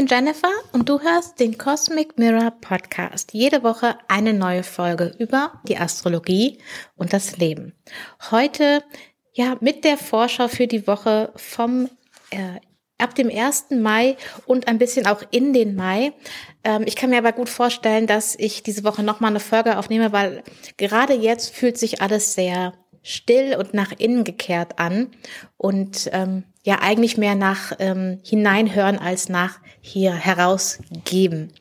Bin Jennifer und du hörst den Cosmic Mirror Podcast. Jede Woche eine neue Folge über die Astrologie und das Leben. Heute ja mit der Vorschau für die Woche vom äh, ab dem 1. Mai und ein bisschen auch in den Mai. Ähm, ich kann mir aber gut vorstellen, dass ich diese Woche nochmal eine Folge aufnehme, weil gerade jetzt fühlt sich alles sehr still und nach innen gekehrt an und ähm, ja eigentlich mehr nach ähm, hineinhören als nach hier herausgeben.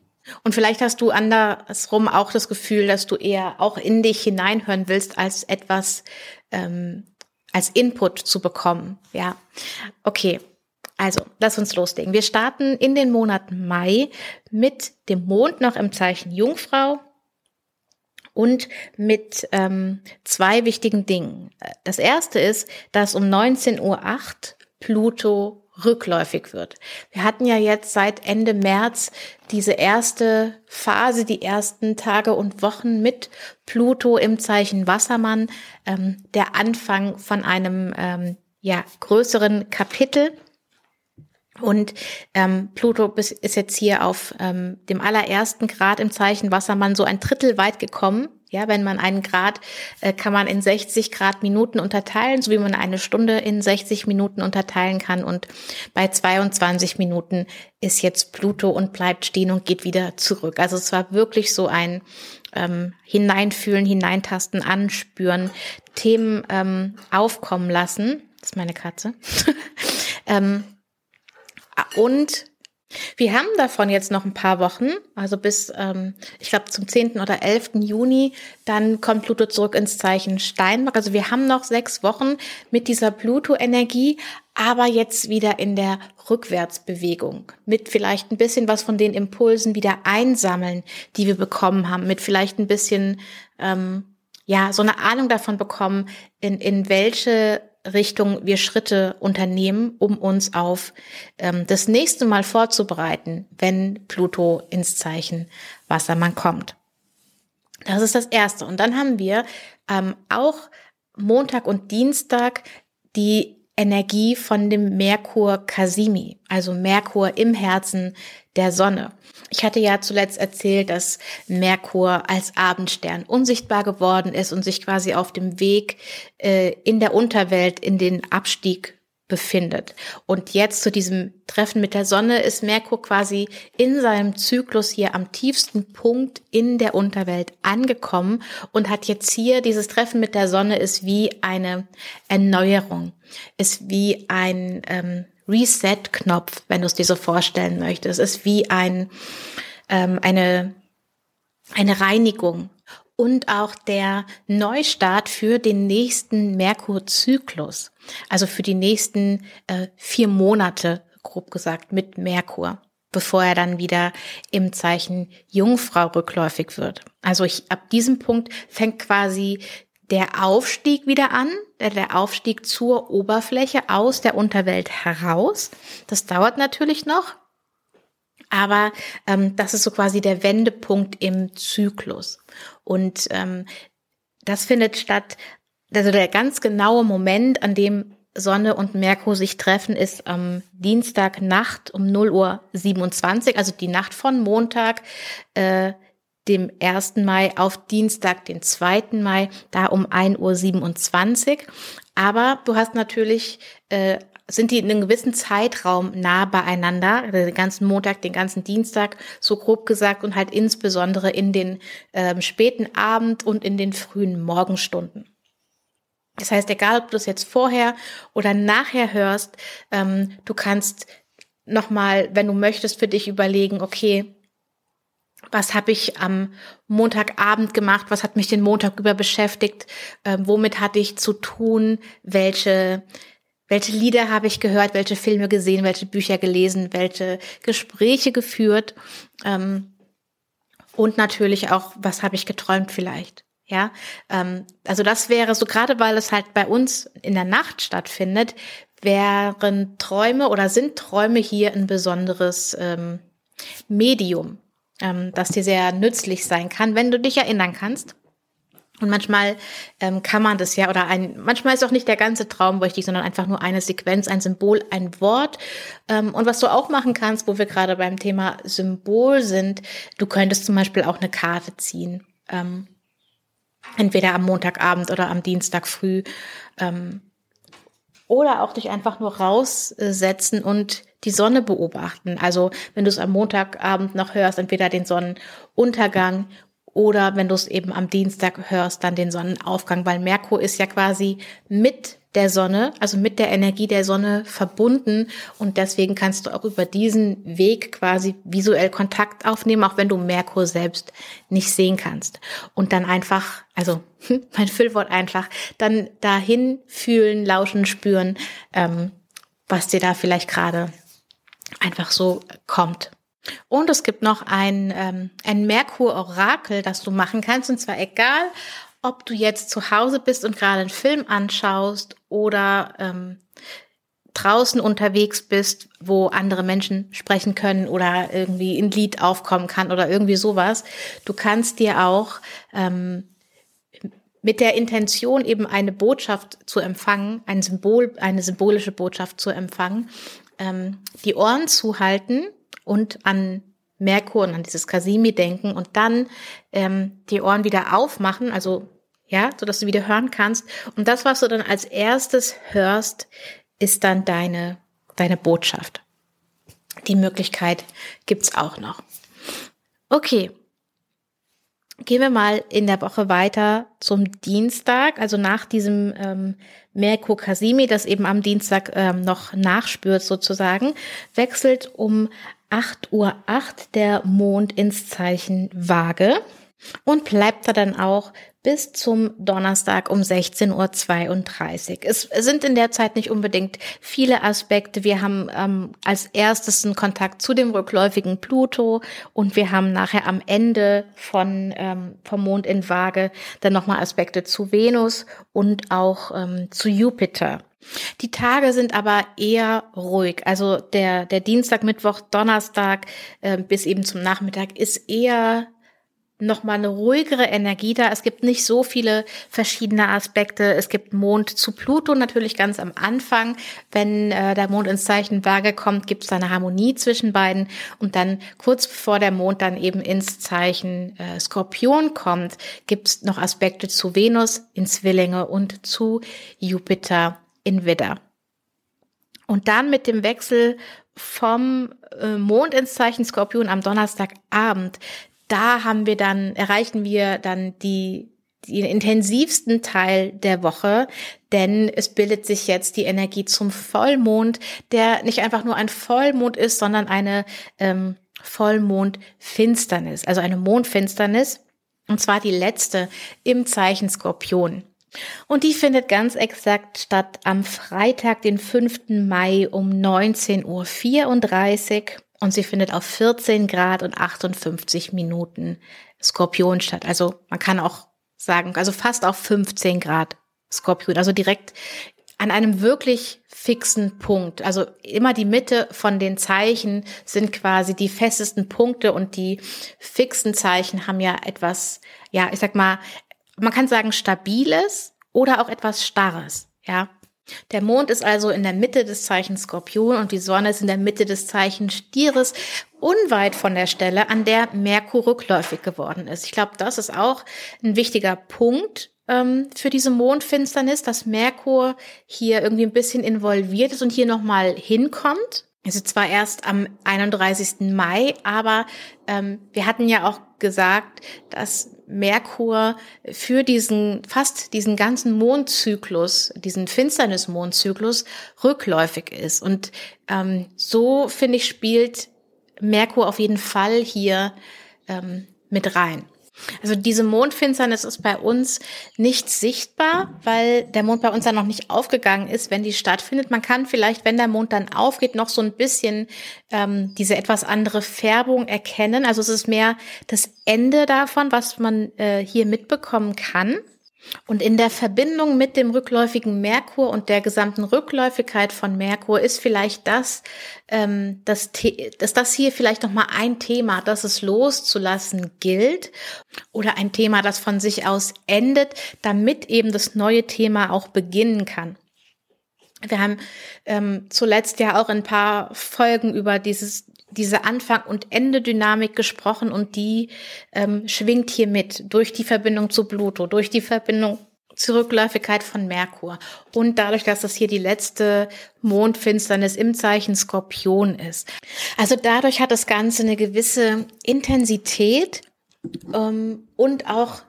Und vielleicht hast du andersrum auch das Gefühl, dass du eher auch in dich hineinhören willst, als etwas ähm, als Input zu bekommen. Ja, okay. Also, lass uns loslegen. Wir starten in den Monat Mai mit dem Mond noch im Zeichen Jungfrau und mit ähm, zwei wichtigen Dingen. Das erste ist, dass um 19.08 Uhr Pluto rückläufig wird. Wir hatten ja jetzt seit Ende März diese erste Phase, die ersten Tage und Wochen mit Pluto im Zeichen Wassermann, ähm, der Anfang von einem ähm, ja, größeren Kapitel und ähm, Pluto ist jetzt hier auf ähm, dem allerersten Grad im Zeichen Wassermann so ein Drittel weit gekommen. Ja, wenn man einen Grad äh, kann man in 60 Grad Minuten unterteilen, so wie man eine Stunde in 60 Minuten unterteilen kann. Und bei 22 Minuten ist jetzt Pluto und bleibt stehen und geht wieder zurück. Also es war wirklich so ein ähm, Hineinfühlen, Hineintasten, Anspüren, Themen ähm, aufkommen lassen. Das ist meine Katze. ähm, und wir haben davon jetzt noch ein paar Wochen, also bis, ähm, ich glaube, zum 10. oder 11. Juni, dann kommt Pluto zurück ins Zeichen Steinbock. Also wir haben noch sechs Wochen mit dieser Pluto-Energie, aber jetzt wieder in der Rückwärtsbewegung, mit vielleicht ein bisschen was von den Impulsen wieder einsammeln, die wir bekommen haben, mit vielleicht ein bisschen, ähm, ja, so eine Ahnung davon bekommen, in, in welche Richtung wir Schritte unternehmen, um uns auf ähm, das nächste Mal vorzubereiten, wenn Pluto ins Zeichen Wassermann kommt. Das ist das Erste. Und dann haben wir ähm, auch Montag und Dienstag die Energie von dem Merkur Kasimi, also Merkur im Herzen der Sonne. Ich hatte ja zuletzt erzählt, dass Merkur als Abendstern unsichtbar geworden ist und sich quasi auf dem Weg äh, in der Unterwelt in den Abstieg befindet. Und jetzt zu diesem Treffen mit der Sonne ist Merkur quasi in seinem Zyklus hier am tiefsten Punkt in der Unterwelt angekommen und hat jetzt hier dieses Treffen mit der Sonne ist wie eine Erneuerung, ist wie ein ähm, Reset-Knopf, wenn du es dir so vorstellen möchtest. Es ist wie ein, ähm, eine, eine Reinigung und auch der Neustart für den nächsten Merkur-Zyklus, also für die nächsten äh, vier Monate, grob gesagt, mit Merkur, bevor er dann wieder im Zeichen Jungfrau rückläufig wird. Also ich, ab diesem Punkt fängt quasi der Aufstieg wieder an, der Aufstieg zur Oberfläche aus der Unterwelt heraus. Das dauert natürlich noch, aber ähm, das ist so quasi der Wendepunkt im Zyklus. Und ähm, das findet statt, also der ganz genaue Moment, an dem Sonne und Merkur sich treffen, ist am Dienstagnacht um 0 Uhr 27, also die Nacht von Montag, äh, dem 1. Mai auf Dienstag, den 2. Mai, da um 1.27 Uhr. Aber du hast natürlich äh, sind die in einem gewissen Zeitraum nah beieinander, den ganzen Montag, den ganzen Dienstag, so grob gesagt, und halt insbesondere in den ähm, späten Abend und in den frühen Morgenstunden. Das heißt, egal ob du es jetzt vorher oder nachher hörst, ähm, du kannst nochmal, wenn du möchtest, für dich überlegen, okay, was habe ich am Montagabend gemacht, was hat mich den Montag über beschäftigt, ähm, womit hatte ich zu tun, welche welche Lieder habe ich gehört, welche Filme gesehen, welche Bücher gelesen, welche Gespräche geführt? Ähm, und natürlich auch, was habe ich geträumt vielleicht. Ja, ähm, also das wäre so gerade, weil es halt bei uns in der Nacht stattfindet, wären Träume oder sind Träume hier ein besonderes ähm, Medium, ähm, das dir sehr nützlich sein kann, wenn du dich erinnern kannst. Und manchmal ähm, kann man das ja, oder ein, manchmal ist auch nicht der ganze Traum richtig, sondern einfach nur eine Sequenz, ein Symbol, ein Wort. Ähm, und was du auch machen kannst, wo wir gerade beim Thema Symbol sind, du könntest zum Beispiel auch eine Karte ziehen. Ähm, entweder am Montagabend oder am Dienstag früh. Ähm, oder auch dich einfach nur raussetzen und die Sonne beobachten. Also wenn du es am Montagabend noch hörst, entweder den Sonnenuntergang oder wenn du es eben am Dienstag hörst, dann den Sonnenaufgang, weil Merkur ist ja quasi mit der Sonne, also mit der Energie der Sonne verbunden und deswegen kannst du auch über diesen Weg quasi visuell Kontakt aufnehmen, auch wenn du Merkur selbst nicht sehen kannst. Und dann einfach, also mein Füllwort einfach, dann dahin fühlen, lauschen, spüren, ähm, was dir da vielleicht gerade einfach so kommt. Und es gibt noch ein, ähm, ein Merkur-Orakel, das du machen kannst. Und zwar egal, ob du jetzt zu Hause bist und gerade einen Film anschaust oder ähm, draußen unterwegs bist, wo andere Menschen sprechen können oder irgendwie ein Lied aufkommen kann oder irgendwie sowas. Du kannst dir auch ähm, mit der Intention eben eine Botschaft zu empfangen, ein Symbol, eine symbolische Botschaft zu empfangen, ähm, die Ohren zuhalten und an Merkur und an dieses Kasimi denken und dann ähm, die Ohren wieder aufmachen, also ja, so dass du wieder hören kannst. Und das, was du dann als erstes hörst, ist dann deine deine Botschaft. Die Möglichkeit gibt's auch noch. Okay, Gehen wir mal in der Woche weiter zum Dienstag, also nach diesem ähm, Merkur Kasimi, das eben am Dienstag ähm, noch nachspürt sozusagen, wechselt um 8.08 Uhr der Mond ins Zeichen Waage und bleibt da dann auch bis zum Donnerstag um 16.32 Uhr. Es sind in der Zeit nicht unbedingt viele Aspekte. Wir haben ähm, als erstes einen Kontakt zu dem rückläufigen Pluto und wir haben nachher am Ende von ähm, vom Mond in Waage dann nochmal Aspekte zu Venus und auch ähm, zu Jupiter. Die Tage sind aber eher ruhig. Also der, der Dienstag, Mittwoch, Donnerstag äh, bis eben zum Nachmittag ist eher nochmal eine ruhigere Energie da. Es gibt nicht so viele verschiedene Aspekte. Es gibt Mond zu Pluto natürlich ganz am Anfang. Wenn äh, der Mond ins Zeichen Waage kommt, gibt es eine Harmonie zwischen beiden. Und dann kurz bevor der Mond dann eben ins Zeichen äh, Skorpion kommt, gibt es noch Aspekte zu Venus in Zwillinge und zu Jupiter in Widder. Und dann mit dem Wechsel vom äh, Mond ins Zeichen Skorpion am Donnerstagabend da haben wir dann, erreichen wir dann die, den intensivsten Teil der Woche, denn es bildet sich jetzt die Energie zum Vollmond, der nicht einfach nur ein Vollmond ist, sondern eine ähm, Vollmondfinsternis, also eine Mondfinsternis, und zwar die letzte im Zeichen Skorpion. Und die findet ganz exakt statt am Freitag, den 5. Mai um 19.34 Uhr und sie findet auf 14 Grad und 58 Minuten Skorpion statt. Also man kann auch sagen, also fast auf 15 Grad Skorpion, also direkt an einem wirklich fixen Punkt. Also immer die Mitte von den Zeichen sind quasi die festesten Punkte und die fixen Zeichen haben ja etwas, ja, ich sag mal, man kann sagen stabiles oder auch etwas starres, ja. Der Mond ist also in der Mitte des Zeichens Skorpion und die Sonne ist in der Mitte des Zeichens Stieres, unweit von der Stelle, an der Merkur rückläufig geworden ist. Ich glaube, das ist auch ein wichtiger Punkt ähm, für diese Mondfinsternis, dass Merkur hier irgendwie ein bisschen involviert ist und hier nochmal hinkommt. Also zwar erst am 31. Mai, aber ähm, wir hatten ja auch gesagt, dass Merkur für diesen, fast diesen ganzen Mondzyklus, diesen Finsternis-Mondzyklus rückläufig ist. Und ähm, so, finde ich, spielt Merkur auf jeden Fall hier ähm, mit rein. Also diese Mondfinsternis ist bei uns nicht sichtbar, weil der Mond bei uns dann noch nicht aufgegangen ist, wenn die stattfindet. Man kann vielleicht, wenn der Mond dann aufgeht, noch so ein bisschen ähm, diese etwas andere Färbung erkennen. Also es ist mehr das Ende davon, was man äh, hier mitbekommen kann. Und in der Verbindung mit dem rückläufigen Merkur und der gesamten Rückläufigkeit von Merkur ist vielleicht das, ähm, das, dass das hier vielleicht noch mal ein Thema, das es loszulassen gilt oder ein Thema, das von sich aus endet, damit eben das neue Thema auch beginnen kann. Wir haben ähm, zuletzt ja auch ein paar Folgen über dieses diese Anfang- und Ende-Dynamik gesprochen und die ähm, schwingt hier mit durch die Verbindung zu Pluto, durch die Verbindung zur Rückläufigkeit von Merkur und dadurch, dass das hier die letzte Mondfinsternis im Zeichen Skorpion ist. Also dadurch hat das Ganze eine gewisse Intensität ähm, und auch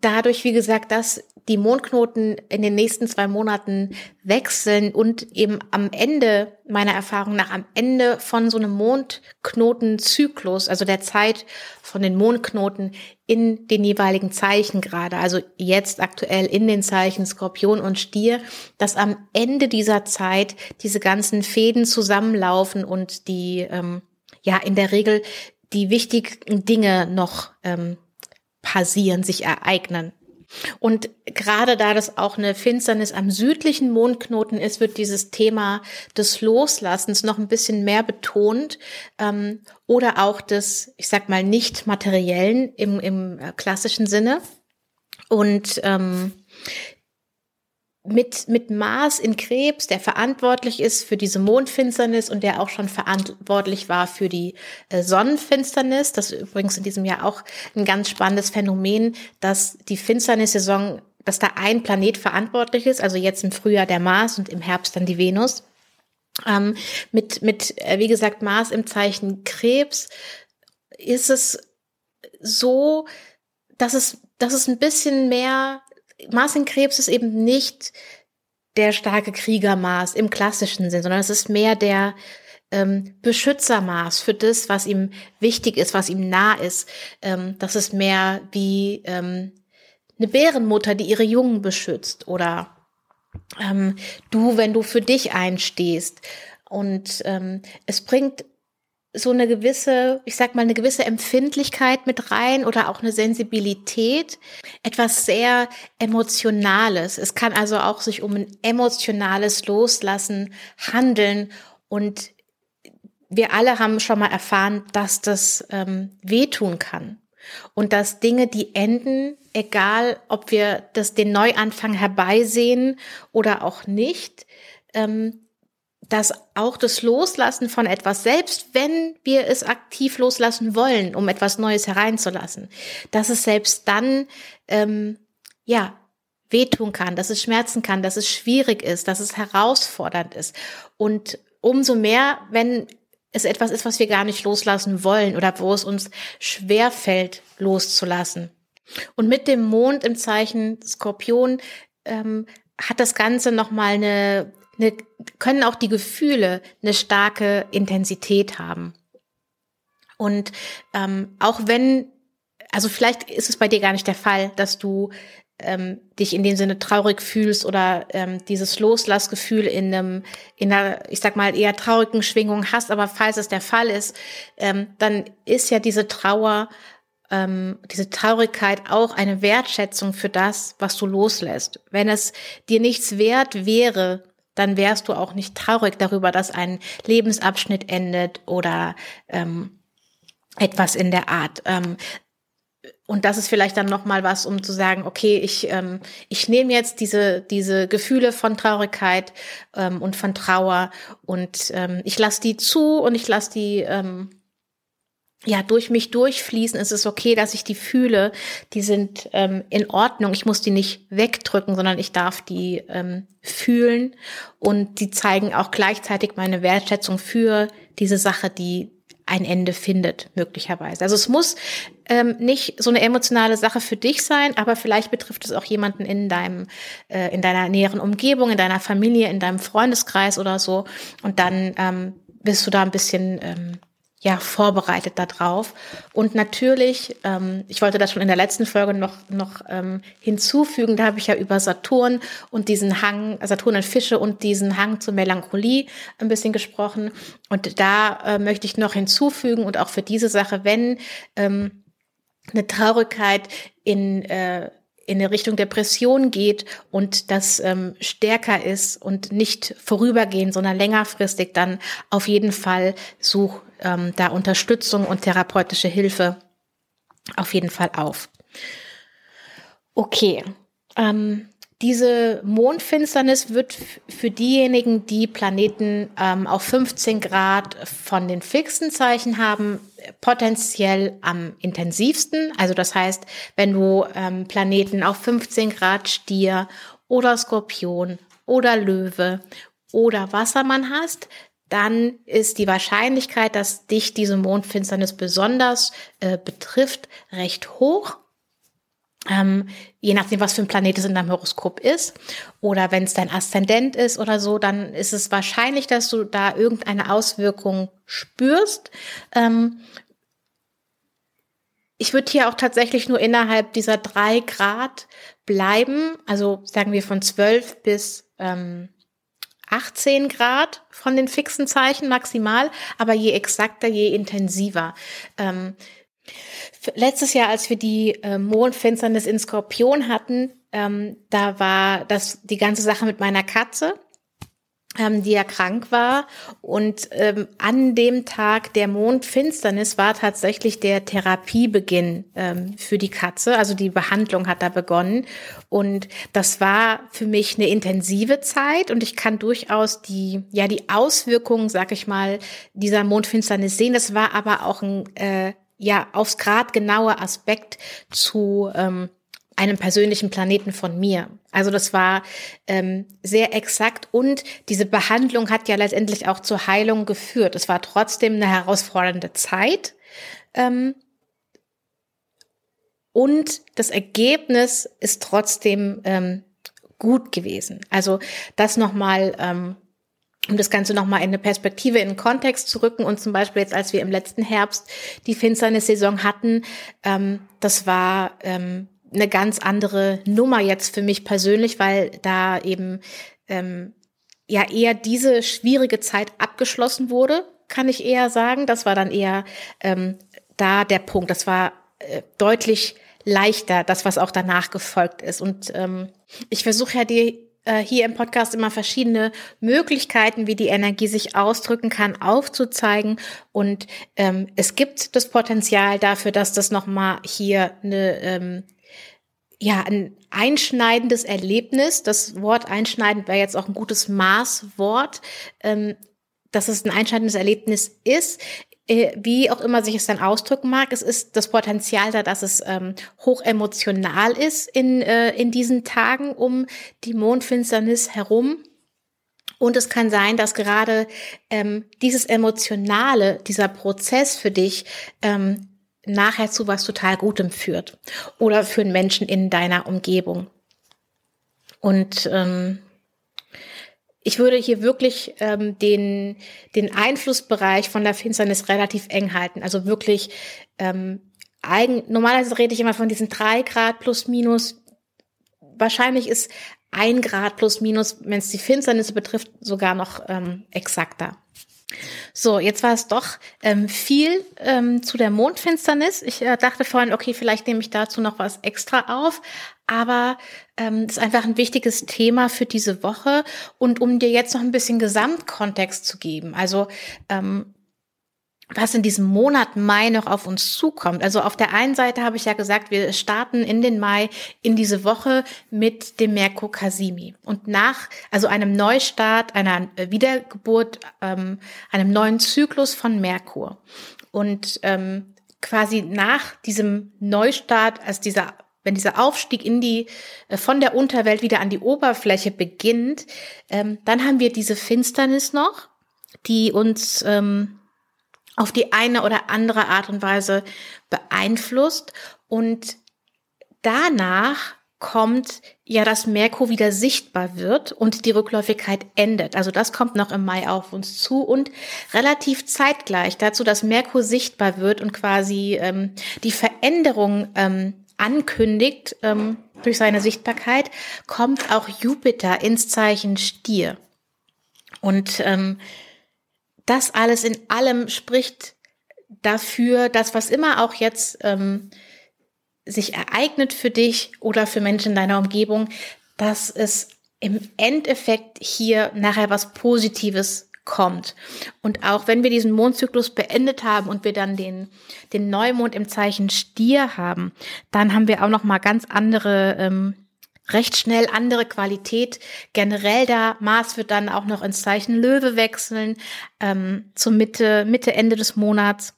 dadurch, wie gesagt, dass die Mondknoten in den nächsten zwei Monaten wechseln und eben am Ende, meiner Erfahrung nach, am Ende von so einem Mondknotenzyklus, also der Zeit von den Mondknoten in den jeweiligen Zeichen gerade, also jetzt aktuell in den Zeichen Skorpion und Stier, dass am Ende dieser Zeit diese ganzen Fäden zusammenlaufen und die, ähm, ja, in der Regel die wichtigen Dinge noch ähm, passieren, sich ereignen. Und gerade da das auch eine Finsternis am südlichen Mondknoten ist, wird dieses Thema des Loslassens noch ein bisschen mehr betont ähm, oder auch des, ich sag mal, nicht materiellen im, im äh, klassischen Sinne. Und ähm, mit, mit Mars in Krebs, der verantwortlich ist für diese Mondfinsternis und der auch schon verantwortlich war für die äh, Sonnenfinsternis. Das ist übrigens in diesem Jahr auch ein ganz spannendes Phänomen, dass die Finsternissaison, dass da ein Planet verantwortlich ist, also jetzt im Frühjahr der Mars und im Herbst dann die Venus. Ähm, mit, mit, äh, wie gesagt, Mars im Zeichen Krebs ist es so, dass es, dass es ein bisschen mehr Marcin Krebs ist eben nicht der starke Krieger Mars im klassischen Sinn, sondern es ist mehr der ähm, Beschützer Mars für das, was ihm wichtig ist, was ihm nah ist. Ähm, das ist mehr wie ähm, eine Bärenmutter, die ihre Jungen beschützt oder ähm, du, wenn du für dich einstehst. Und ähm, es bringt so eine gewisse, ich sag mal, eine gewisse Empfindlichkeit mit rein oder auch eine Sensibilität, etwas sehr Emotionales. Es kann also auch sich um ein emotionales Loslassen handeln und wir alle haben schon mal erfahren, dass das ähm, wehtun kann und dass Dinge, die enden, egal ob wir das den Neuanfang herbeisehen oder auch nicht, ähm, dass auch das Loslassen von etwas, selbst wenn wir es aktiv loslassen wollen, um etwas Neues hereinzulassen, dass es selbst dann ähm, ja wehtun kann, dass es schmerzen kann, dass es schwierig ist, dass es herausfordernd ist. Und umso mehr, wenn es etwas ist, was wir gar nicht loslassen wollen oder wo es uns schwer fällt, loszulassen. Und mit dem Mond im Zeichen Skorpion ähm, hat das Ganze nochmal eine eine, können auch die Gefühle eine starke Intensität haben. Und ähm, auch wenn, also vielleicht ist es bei dir gar nicht der Fall, dass du ähm, dich in dem Sinne traurig fühlst oder ähm, dieses Loslassgefühl in einem, in einer, ich sag mal, eher traurigen Schwingung hast, aber falls es der Fall ist, ähm, dann ist ja diese Trauer, ähm, diese Traurigkeit auch eine Wertschätzung für das, was du loslässt. Wenn es dir nichts wert wäre, dann wärst du auch nicht traurig darüber, dass ein Lebensabschnitt endet oder ähm, etwas in der Art. Ähm, und das ist vielleicht dann noch mal was, um zu sagen, okay, ich ähm, ich nehme jetzt diese diese Gefühle von Traurigkeit ähm, und von Trauer und ähm, ich lasse die zu und ich lasse die ähm, ja, durch mich durchfließen, ist es okay, dass ich die fühle. Die sind ähm, in Ordnung. Ich muss die nicht wegdrücken, sondern ich darf die ähm, fühlen. Und die zeigen auch gleichzeitig meine Wertschätzung für diese Sache, die ein Ende findet, möglicherweise. Also es muss ähm, nicht so eine emotionale Sache für dich sein, aber vielleicht betrifft es auch jemanden in deinem, äh, in deiner näheren Umgebung, in deiner Familie, in deinem Freundeskreis oder so. Und dann ähm, bist du da ein bisschen ähm, ja vorbereitet darauf. Und natürlich, ähm, ich wollte das schon in der letzten Folge noch noch ähm, hinzufügen. Da habe ich ja über Saturn und diesen Hang, Saturn und Fische und diesen Hang zur Melancholie ein bisschen gesprochen. Und da äh, möchte ich noch hinzufügen und auch für diese Sache, wenn ähm, eine Traurigkeit in äh, in der Richtung Depression geht und das ähm, stärker ist und nicht vorübergehend, sondern längerfristig, dann auf jeden Fall such ähm, da Unterstützung und therapeutische Hilfe auf jeden Fall auf. Okay. Ähm, diese Mondfinsternis wird für diejenigen, die Planeten ähm, auf 15 Grad von den fixen Zeichen haben, potenziell am intensivsten. Also das heißt, wenn du ähm, Planeten auf 15 Grad Stier oder Skorpion oder Löwe oder Wassermann hast, dann ist die Wahrscheinlichkeit, dass dich diese Mondfinsternis besonders äh, betrifft, recht hoch. Ähm, je nachdem, was für ein Planet es in deinem Horoskop ist. Oder wenn es dein Aszendent ist oder so, dann ist es wahrscheinlich, dass du da irgendeine Auswirkung spürst. Ähm, ich würde hier auch tatsächlich nur innerhalb dieser drei Grad bleiben. Also sagen wir von zwölf bis ähm, 18 Grad von den fixen Zeichen maximal, aber je exakter, je intensiver. Ähm, letztes Jahr, als wir die äh, Mondfinsternis in Skorpion hatten, ähm, da war das die ganze Sache mit meiner Katze ähm, die ja krank war. Und ähm, an dem Tag der Mondfinsternis war tatsächlich der Therapiebeginn ähm, für die Katze. Also die Behandlung hat da begonnen. Und das war für mich eine intensive Zeit. Und ich kann durchaus die, ja, die Auswirkungen, sag ich mal, dieser Mondfinsternis sehen. Das war aber auch ein, äh, ja, aufs Grad genauer Aspekt zu, ähm, einem persönlichen Planeten von mir. Also das war ähm, sehr exakt und diese Behandlung hat ja letztendlich auch zur Heilung geführt. Es war trotzdem eine herausfordernde Zeit. Ähm, und das Ergebnis ist trotzdem ähm, gut gewesen. Also das nochmal, ähm, um das Ganze nochmal in eine Perspektive, in den Kontext zu rücken und zum Beispiel jetzt, als wir im letzten Herbst die Finsternis-Saison hatten, ähm, das war ähm, eine ganz andere Nummer jetzt für mich persönlich, weil da eben ähm, ja eher diese schwierige Zeit abgeschlossen wurde, kann ich eher sagen. Das war dann eher ähm, da der Punkt. Das war äh, deutlich leichter, das, was auch danach gefolgt ist. Und ähm, ich versuche ja die äh, hier im Podcast immer verschiedene Möglichkeiten, wie die Energie sich ausdrücken kann, aufzuzeigen. Und ähm, es gibt das Potenzial dafür, dass das nochmal hier eine ähm, ja, ein einschneidendes Erlebnis. Das Wort einschneidend wäre jetzt auch ein gutes Maßwort, ähm, dass es ein einschneidendes Erlebnis ist. Äh, wie auch immer sich es dann ausdrücken mag, es ist das Potenzial da, dass es ähm, hoch emotional ist in, äh, in diesen Tagen um die Mondfinsternis herum. Und es kann sein, dass gerade ähm, dieses Emotionale, dieser Prozess für dich ähm, nachher zu was total Gutem führt oder für einen Menschen in deiner Umgebung. Und ähm, ich würde hier wirklich ähm, den, den Einflussbereich von der Finsternis relativ eng halten. Also wirklich, ähm, eigen, normalerweise rede ich immer von diesen drei Grad plus minus. Wahrscheinlich ist ein Grad plus minus, wenn es die Finsternis betrifft, sogar noch ähm, exakter. So, jetzt war es doch ähm, viel ähm, zu der Mondfinsternis. Ich äh, dachte vorhin, okay, vielleicht nehme ich dazu noch was extra auf, aber ähm, ist einfach ein wichtiges Thema für diese Woche. Und um dir jetzt noch ein bisschen Gesamtkontext zu geben, also ähm, was in diesem Monat Mai noch auf uns zukommt. Also auf der einen Seite habe ich ja gesagt, wir starten in den Mai in diese Woche mit dem Merkur Kasimi und nach also einem Neustart, einer Wiedergeburt, ähm, einem neuen Zyklus von Merkur und ähm, quasi nach diesem Neustart, als dieser wenn dieser Aufstieg in die äh, von der Unterwelt wieder an die Oberfläche beginnt, ähm, dann haben wir diese Finsternis noch, die uns ähm, auf die eine oder andere Art und Weise beeinflusst. Und danach kommt ja, dass Merkur wieder sichtbar wird und die Rückläufigkeit endet. Also das kommt noch im Mai auf uns zu und relativ zeitgleich dazu, dass Merkur sichtbar wird und quasi ähm, die Veränderung ähm, ankündigt ähm, durch seine Sichtbarkeit, kommt auch Jupiter ins Zeichen Stier. Und ähm, das alles in allem spricht dafür, dass was immer auch jetzt ähm, sich ereignet für dich oder für Menschen in deiner Umgebung, dass es im Endeffekt hier nachher was Positives kommt. Und auch wenn wir diesen Mondzyklus beendet haben und wir dann den, den Neumond im Zeichen Stier haben, dann haben wir auch noch mal ganz andere, ähm, recht schnell andere Qualität. Generell da Mars wird dann auch noch ins Zeichen Löwe wechseln, ähm, zur Mitte, Mitte, Ende des Monats.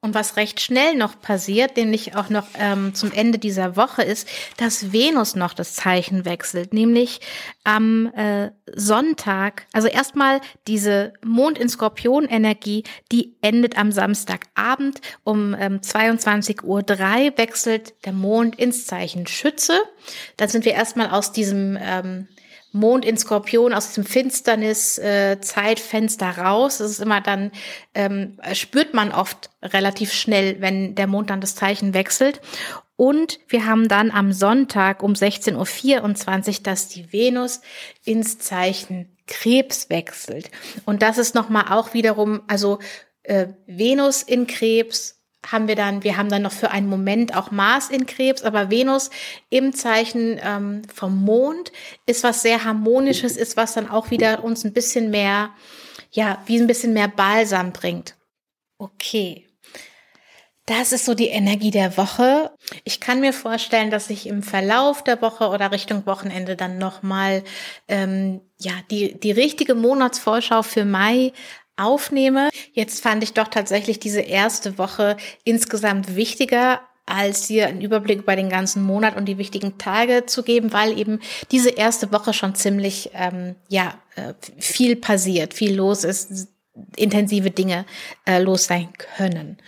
Und was recht schnell noch passiert, nämlich auch noch ähm, zum Ende dieser Woche, ist, dass Venus noch das Zeichen wechselt, nämlich am äh, Sonntag. Also erstmal diese Mond in Skorpion-Energie, die endet am Samstagabend um ähm, 22.03 Uhr wechselt der Mond ins Zeichen Schütze. Dann sind wir erstmal aus diesem ähm, Mond in Skorpion aus diesem Finsternis-Zeitfenster äh, raus. Das ist immer dann, ähm, spürt man oft relativ schnell, wenn der Mond dann das Zeichen wechselt. Und wir haben dann am Sonntag um 16.24 Uhr, dass die Venus ins Zeichen Krebs wechselt. Und das ist nochmal auch wiederum, also äh, Venus in Krebs haben wir dann, wir haben dann noch für einen Moment auch Mars in Krebs, aber Venus im Zeichen ähm, vom Mond ist was sehr harmonisches, ist was dann auch wieder uns ein bisschen mehr, ja, wie ein bisschen mehr Balsam bringt. Okay. Das ist so die Energie der Woche. Ich kann mir vorstellen, dass ich im Verlauf der Woche oder Richtung Wochenende dann nochmal ähm, ja die die richtige Monatsvorschau für Mai aufnehme. Jetzt fand ich doch tatsächlich diese erste Woche insgesamt wichtiger als dir einen Überblick über den ganzen Monat und die wichtigen Tage zu geben, weil eben diese erste Woche schon ziemlich ähm, ja äh, viel passiert, viel los ist, intensive Dinge äh, los sein können.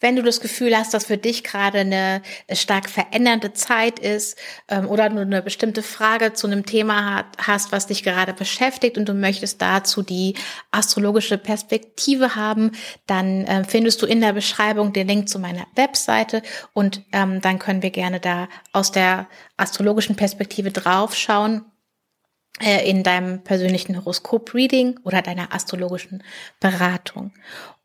Wenn du das Gefühl hast, dass für dich gerade eine stark verändernde Zeit ist ähm, oder du eine bestimmte Frage zu einem Thema hat, hast, was dich gerade beschäftigt und du möchtest dazu die astrologische Perspektive haben, dann äh, findest du in der Beschreibung den Link zu meiner Webseite und ähm, dann können wir gerne da aus der astrologischen Perspektive draufschauen äh, in deinem persönlichen Horoskop-Reading oder deiner astrologischen Beratung.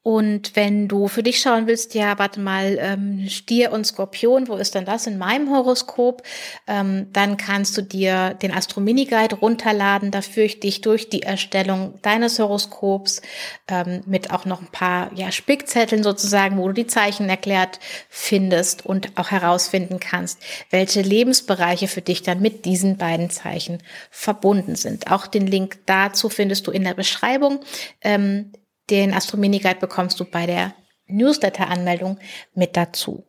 Und wenn du für dich schauen willst, ja, warte mal, ähm, Stier und Skorpion, wo ist denn das in meinem Horoskop? Ähm, dann kannst du dir den Astro-Mini-Guide runterladen. Da führe ich dich durch die Erstellung deines Horoskops ähm, mit auch noch ein paar ja, Spickzetteln sozusagen, wo du die Zeichen erklärt findest und auch herausfinden kannst, welche Lebensbereiche für dich dann mit diesen beiden Zeichen verbunden sind. Auch den Link dazu findest du in der Beschreibung. Ähm, den Astromini Guide bekommst du bei der Newsletter-Anmeldung mit dazu.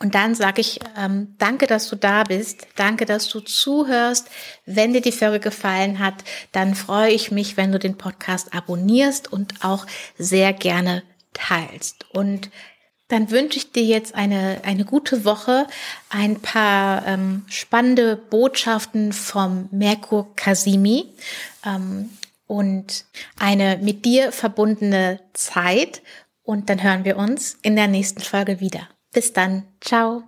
Und dann sage ich, ähm, danke, dass du da bist. Danke, dass du zuhörst. Wenn dir die Folge gefallen hat, dann freue ich mich, wenn du den Podcast abonnierst und auch sehr gerne teilst. Und dann wünsche ich dir jetzt eine, eine gute Woche, ein paar ähm, spannende Botschaften vom Merkur Kasimi. Ähm, und eine mit dir verbundene Zeit. Und dann hören wir uns in der nächsten Folge wieder. Bis dann. Ciao.